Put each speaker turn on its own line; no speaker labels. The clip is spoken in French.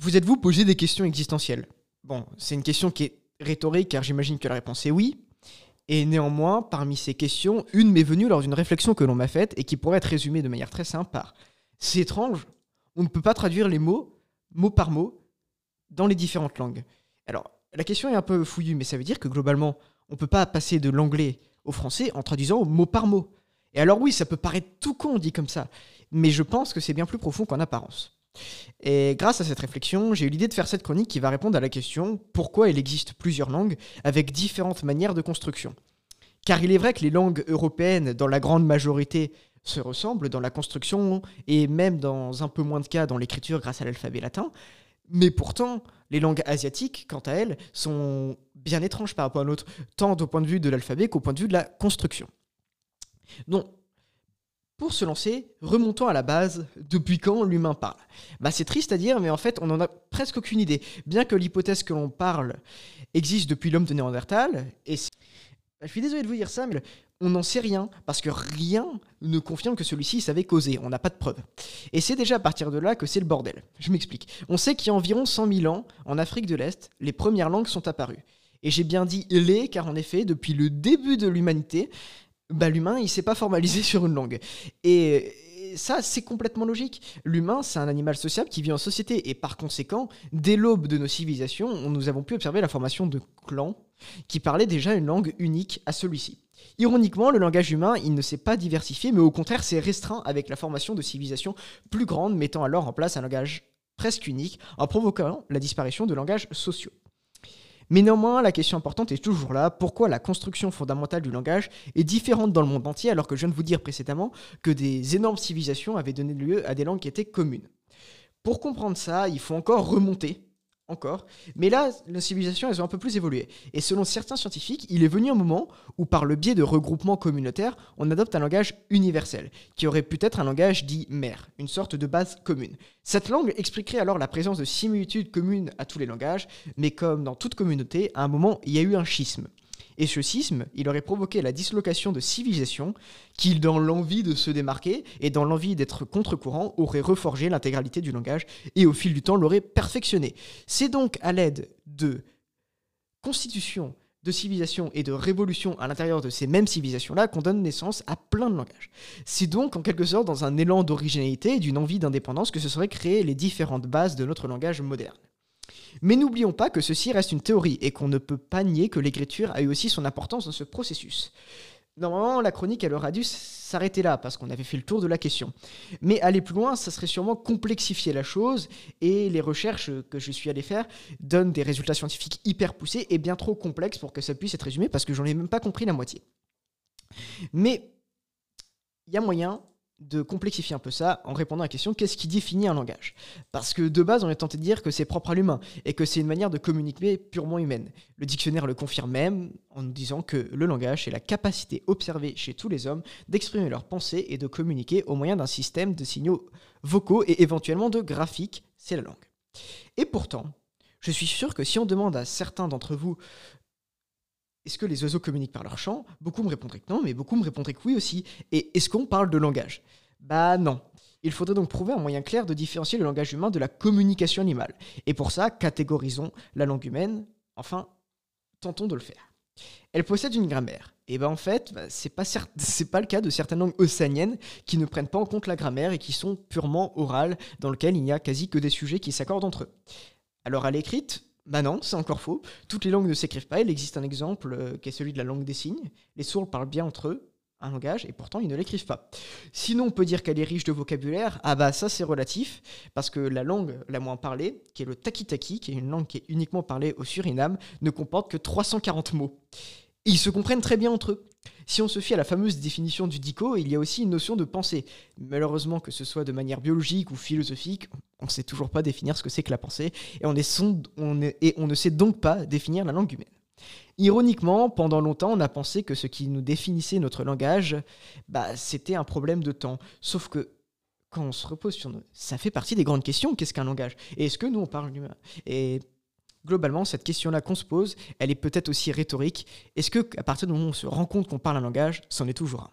Vous êtes-vous posé des questions existentielles? Bon, c'est une question qui est rhétorique car j'imagine que la réponse est oui. Et néanmoins, parmi ces questions, une m'est venue lors d'une réflexion que l'on m'a faite et qui pourrait être résumée de manière très simple par C'est étrange, on ne peut pas traduire les mots, mot par mot, dans les différentes langues. Alors, la question est un peu fouillue, mais ça veut dire que globalement, on ne peut pas passer de l'anglais au français en traduisant mot par mot. Et alors oui, ça peut paraître tout con dit comme ça, mais je pense que c'est bien plus profond qu'en apparence. Et grâce à cette réflexion, j'ai eu l'idée de faire cette chronique qui va répondre à la question pourquoi il existe plusieurs langues avec différentes manières de construction? Car il est vrai que les langues européennes, dans la grande majorité, se ressemblent dans la construction et même dans un peu moins de cas dans l'écriture grâce à l'alphabet latin, mais pourtant, les langues asiatiques, quant à elles, sont bien étranges par rapport à l'autre, tant au point de vue de l'alphabet qu'au point de vue de la construction. Donc, pour se lancer, remontons à la base, depuis quand l'humain parle bah, C'est triste à dire, mais en fait, on n'en a presque aucune idée. Bien que l'hypothèse que l'on parle existe depuis l'homme de Néandertal, et bah, je suis désolé de vous dire ça, mais on n'en sait rien, parce que rien ne confirme que celui-ci savait causer, on n'a pas de preuves. Et c'est déjà à partir de là que c'est le bordel. Je m'explique. On sait qu'il y a environ 100 000 ans, en Afrique de l'Est, les premières langues sont apparues. Et j'ai bien dit les, car en effet, depuis le début de l'humanité, bah, l'humain, il s'est pas formalisé sur une langue. Et, ça, c'est complètement logique. L'humain, c'est un animal sociable qui vit en société. Et par conséquent, dès l'aube de nos civilisations, nous avons pu observer la formation de clans qui parlaient déjà une langue unique à celui-ci. Ironiquement, le langage humain, il ne s'est pas diversifié, mais au contraire s'est restreint avec la formation de civilisations plus grandes, mettant alors en place un langage presque unique, en provoquant la disparition de langages sociaux. Mais néanmoins, la question importante est toujours là, pourquoi la construction fondamentale du langage est différente dans le monde entier alors que je viens de vous dire précédemment que des énormes civilisations avaient donné lieu à des langues qui étaient communes? Pour comprendre ça, il faut encore remonter encore. Mais là, nos civilisations, elles ont un peu plus évolué. Et selon certains scientifiques, il est venu un moment où, par le biais de regroupements communautaires, on adopte un langage universel, qui aurait pu être un langage dit mère, une sorte de base commune. Cette langue expliquerait alors la présence de similitudes communes à tous les langages, mais comme dans toute communauté, à un moment, il y a eu un schisme. Et ce schisme, il aurait provoqué la dislocation de civilisations qui, dans l'envie de se démarquer et dans l'envie d'être contre-courant, auraient reforgé l'intégralité du langage et au fil du temps l'auraient perfectionné. C'est donc à l'aide de constitutions de civilisations et de révolutions à l'intérieur de ces mêmes civilisations-là qu'on donne naissance à plein de langages. C'est donc en quelque sorte dans un élan d'originalité et d'une envie d'indépendance que se seraient créées les différentes bases de notre langage moderne. Mais n'oublions pas que ceci reste une théorie et qu'on ne peut pas nier que l'écriture a eu aussi son importance dans ce processus. Normalement, la chronique, elle aurait dû s'arrêter là, parce qu'on avait fait le tour de la question. Mais aller plus loin, ça serait sûrement complexifier la chose, et les recherches que je suis allé faire donnent des résultats scientifiques hyper poussés et bien trop complexes pour que ça puisse être résumé, parce que j'en ai même pas compris la moitié. Mais il y a moyen de complexifier un peu ça en répondant à la question qu'est-ce qui définit un langage? Parce que de base, on est tenté de dire que c'est propre à l'humain et que c'est une manière de communiquer purement humaine. Le dictionnaire le confirme même en nous disant que le langage est la capacité observée chez tous les hommes d'exprimer leurs pensées et de communiquer au moyen d'un système de signaux vocaux et éventuellement de graphiques, c'est la langue. Et pourtant, je suis sûr que si on demande à certains d'entre vous est-ce que les oiseaux communiquent par leur chant? Beaucoup me répondraient que non, mais beaucoup me répondraient que oui aussi. Et est-ce qu'on parle de langage? Bah non. Il faudrait donc prouver un moyen clair de différencier le langage humain de la communication animale. Et pour ça, catégorisons la langue humaine. Enfin, tentons de le faire. Elle possède une grammaire. Et ben en fait, bah, c'est pas le cas de certaines langues océaniennes qui ne prennent pas en compte la grammaire et qui sont purement orales, dans lesquelles il n'y a quasi que des sujets qui s'accordent entre eux. Alors à l'écrite, bah non, c'est encore faux. Toutes les langues ne s'écrivent pas. Il existe un exemple euh, qui est celui de la langue des signes. Les sourds parlent bien entre eux un langage et pourtant ils ne l'écrivent pas. Sinon, on peut dire qu'elle est riche de vocabulaire. Ah bah ça c'est relatif parce que la langue la moins parlée, qui est le takitaki, qui est une langue qui est uniquement parlée au Suriname, ne comporte que 340 mots. ils se comprennent très bien entre eux. Si on se fie à la fameuse définition du dico, il y a aussi une notion de pensée. Malheureusement, que ce soit de manière biologique ou philosophique, on ne sait toujours pas définir ce que c'est que la pensée, et on, ne sait donc pas définir la langue humaine. Ironiquement, pendant longtemps, on a pensé que ce qui nous définissait notre langage, bah, c'était un problème de temps. Sauf que quand on se repose sur nous, ça fait partie des grandes questions. Qu'est-ce qu'un langage? Et est-ce que nous, on parle humain Et globalement, cette question-là qu'on se pose, elle est peut-être aussi rhétorique. Est-ce que, à partir du moment où on se rend compte qu'on parle un langage, c'en est toujours un?